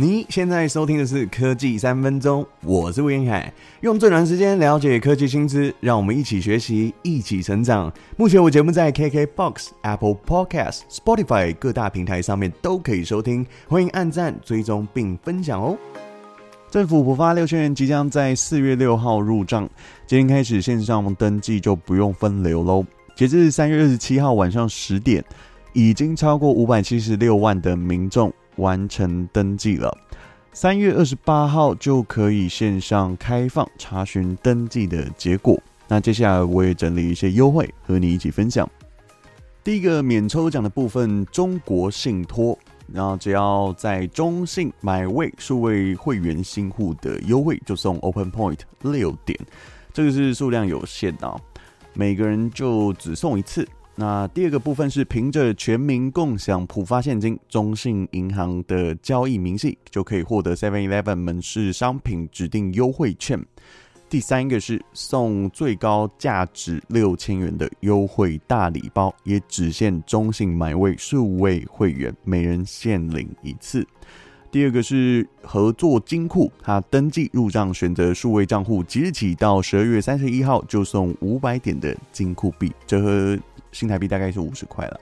你现在收听的是科技三分钟，我是吴彦凯，用最短时间了解科技新知，让我们一起学习，一起成长。目前我节目在 KKBOX、Apple Podcast、Spotify 各大平台上面都可以收听，欢迎按赞、追踪并分享哦。政府补发六千元即将在四月六号入账，今天开始线上登记就不用分流喽。截至三月二十七号晚上十点，已经超过五百七十六万的民众。完成登记了，三月二十八号就可以线上开放查询登记的结果。那接下来我也整理一些优惠和你一起分享。第一个免抽奖的部分，中国信托，然后只要在中信买位数位会员新户的优惠，就送 Open Point 六点，这个是数量有限的，每个人就只送一次。那第二个部分是凭着全民共享普发现金，中信银行的交易明细就可以获得 Seven Eleven 门市商品指定优惠券。第三个是送最高价值六千元的优惠大礼包，也只限中信买位数位会员，每人限领一次。第二个是合作金库，它登记入账选择数位账户，即日起到十二月三十一号就送五百点的金库币，折合。新台币大概是五十块了。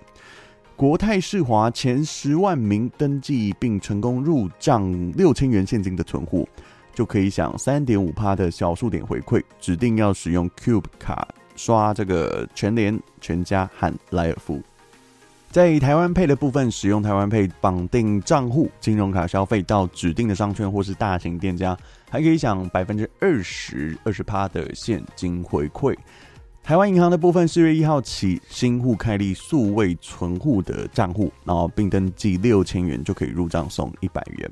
国泰世华前十万名登记并成功入账六千元现金的存户，就可以享三点五趴的小数点回馈。指定要使用 Cube 卡刷这个全联、全家和莱尔富。在台湾配的部分，使用台湾配绑定账户，金融卡消费到指定的商圈或是大型店家，还可以享百分之二十二十趴的现金回馈。台湾银行的部分，四月一号起，新户开立数位存户的账户，然后并登记六千元就可以入账送一百元。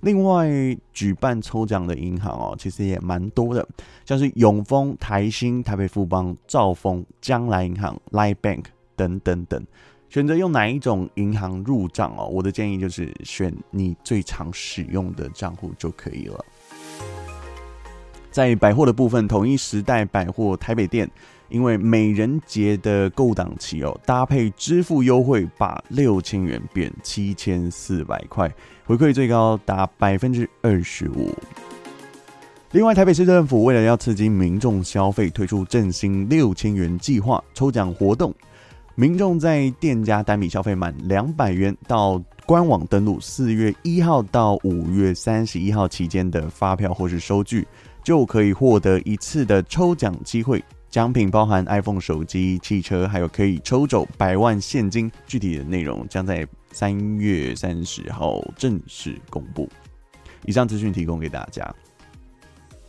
另外，举办抽奖的银行哦，其实也蛮多的，像是永丰、台新、台北富邦、兆丰、将来银行、Line Bank 等等等。选择用哪一种银行入账哦？我的建议就是选你最常使用的账户就可以了。在百货的部分，统一时代百货台北店。因为美人节的购档期哦，搭配支付优惠，把六千元变七千四百块，回馈最高达百分之二十五。另外，台北市政府为了要刺激民众消费，推出振兴六千元计划抽奖活动。民众在店家单笔消费满两百元，到官网登录四月一号到五月三十一号期间的发票或是收据，就可以获得一次的抽奖机会。奖品包含 iPhone 手机、汽车，还有可以抽走百万现金。具体的内容将在三月三十号正式公布。以上资讯提供给大家。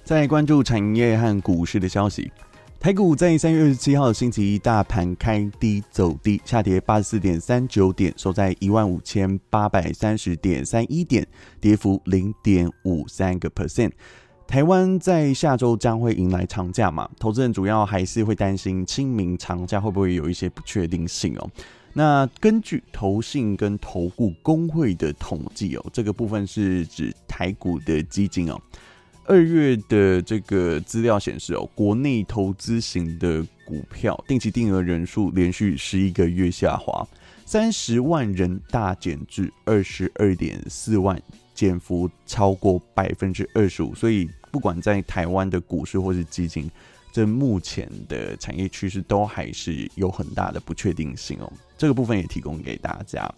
再关注产业和股市的消息，台股在三月二十七号星期一大盘开低走低，下跌八十四点三九点，收在一万五千八百三十点三一点，跌幅零点五三个 percent。台湾在下周将会迎来长假嘛？投资人主要还是会担心清明长假会不会有一些不确定性哦。那根据投信跟投顾公会的统计哦，这个部分是指台股的基金哦。二月的这个资料显示哦，国内投资型的股票定期定额人数连续十一个月下滑，三十万人大减至二十二点四万，减幅超过百分之二十五，所以。不管在台湾的股市或是基金，这目前的产业趋势都还是有很大的不确定性哦。这个部分也提供给大家。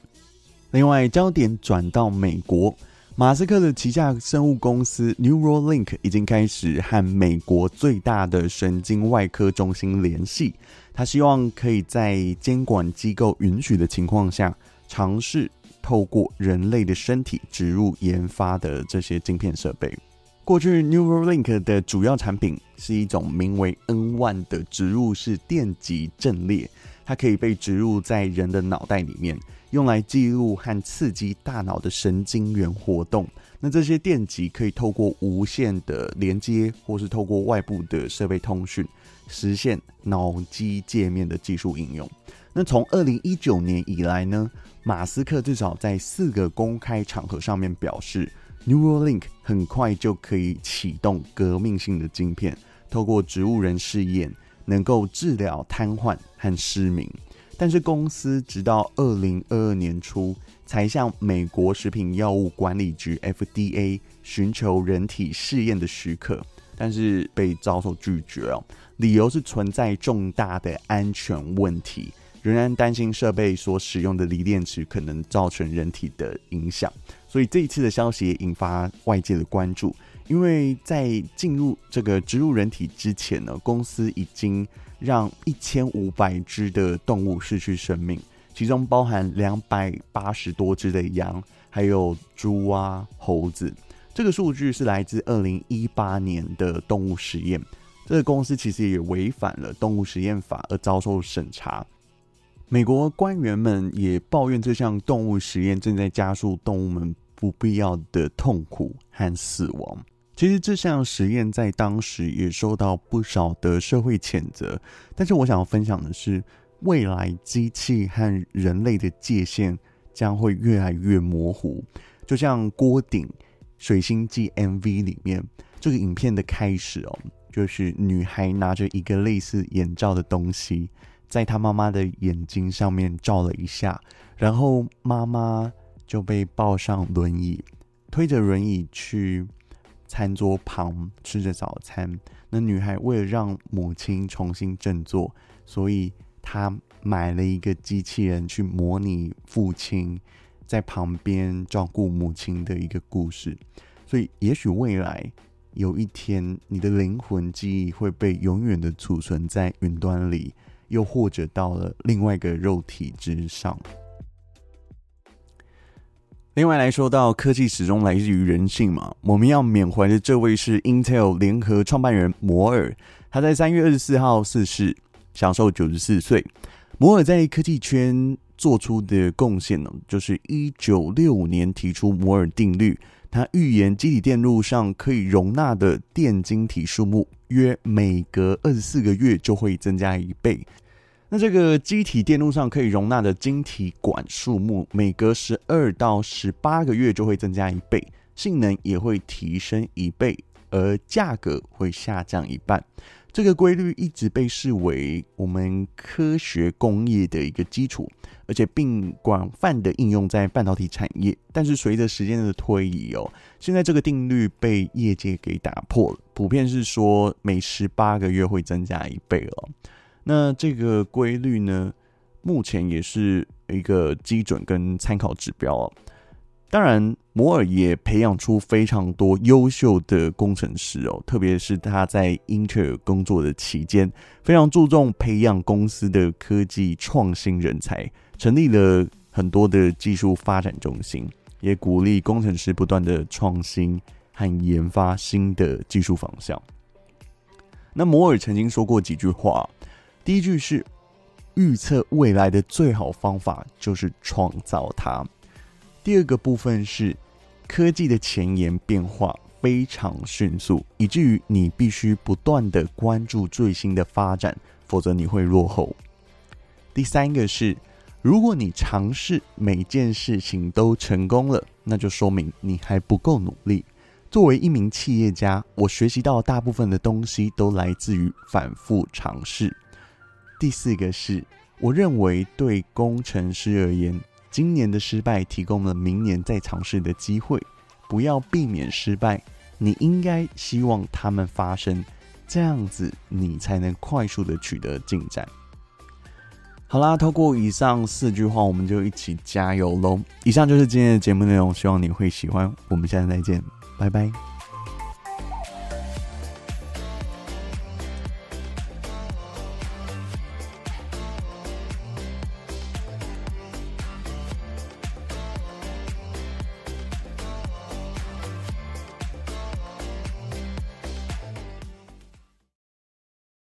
另外，焦点转到美国，马斯克的旗下生物公司 Neuralink 已经开始和美国最大的神经外科中心联系，他希望可以在监管机构允许的情况下，尝试透过人类的身体植入研发的这些晶片设备。过去，Neuralink 的主要产品是一种名为 N1 的植入式电极阵列，它可以被植入在人的脑袋里面，用来记录和刺激大脑的神经元活动。那这些电极可以透过无线的连接，或是透过外部的设备通讯，实现脑机界面的技术应用。那从二零一九年以来呢，马斯克至少在四个公开场合上面表示。Neuralink 很快就可以启动革命性的晶片，透过植物人试验，能够治疗瘫痪和失明。但是公司直到二零二二年初才向美国食品药物管理局 FDA 寻求人体试验的许可，但是被遭受拒绝哦。理由是存在重大的安全问题，仍然担心设备所使用的锂电池可能造成人体的影响。所以这一次的消息也引发外界的关注，因为在进入这个植入人体之前呢，公司已经让一千五百只的动物失去生命。其中包含两百八十多只的羊，还有猪啊、猴子。这个数据是来自二零一八年的动物实验。这个公司其实也违反了动物实验法而遭受审查。美国官员们也抱怨这项动物实验正在加速动物们不必要的痛苦和死亡。其实这项实验在当时也受到不少的社会谴责。但是我想要分享的是。未来机器和人类的界限将会越来越模糊，就像郭顶《水星记》MV 里面这个影片的开始哦，就是女孩拿着一个类似眼罩的东西，在她妈妈的眼睛上面照了一下，然后妈妈就被抱上轮椅，推着轮椅去餐桌旁吃着早餐。那女孩为了让母亲重新振作，所以。她买了一个机器人去模拟父亲在旁边照顾母亲的一个故事，所以也许未来有一天，你的灵魂记忆会被永远的储存在云端里，又或者到了另外一个肉体之上。另外来说到科技始终来自于人性嘛，我们要缅怀的这位是 Intel 联合创办人摩尔，他在三月二十四号逝世。享寿九十四岁，摩尔在科技圈做出的贡献呢，就是一九六五年提出摩尔定律。他预言机体电路上可以容纳的电晶体数目约每隔二十四个月就会增加一倍。那这个机体电路上可以容纳的晶体管数目每隔十二到十八个月就会增加一倍，性能也会提升一倍，而价格会下降一半。这个规律一直被视为我们科学工业的一个基础，而且并广泛的应用在半导体产业。但是随着时间的推移哦，现在这个定律被业界给打破了，普遍是说每十八个月会增加一倍哦。那这个规律呢，目前也是一个基准跟参考指标哦。当然，摩尔也培养出非常多优秀的工程师哦，特别是他在英特尔工作的期间，非常注重培养公司的科技创新人才，成立了很多的技术发展中心，也鼓励工程师不断的创新和研发新的技术方向。那摩尔曾经说过几句话，第一句是：预测未来的最好方法就是创造它。第二个部分是，科技的前沿变化非常迅速，以至于你必须不断的关注最新的发展，否则你会落后。第三个是，如果你尝试每件事情都成功了，那就说明你还不够努力。作为一名企业家，我学习到大部分的东西都来自于反复尝试。第四个是，我认为对工程师而言。今年的失败提供了明年再尝试的机会，不要避免失败，你应该希望他们发生，这样子你才能快速的取得进展。好啦，透过以上四句话，我们就一起加油喽！以上就是今天的节目内容，希望你会喜欢。我们下次再见，拜拜。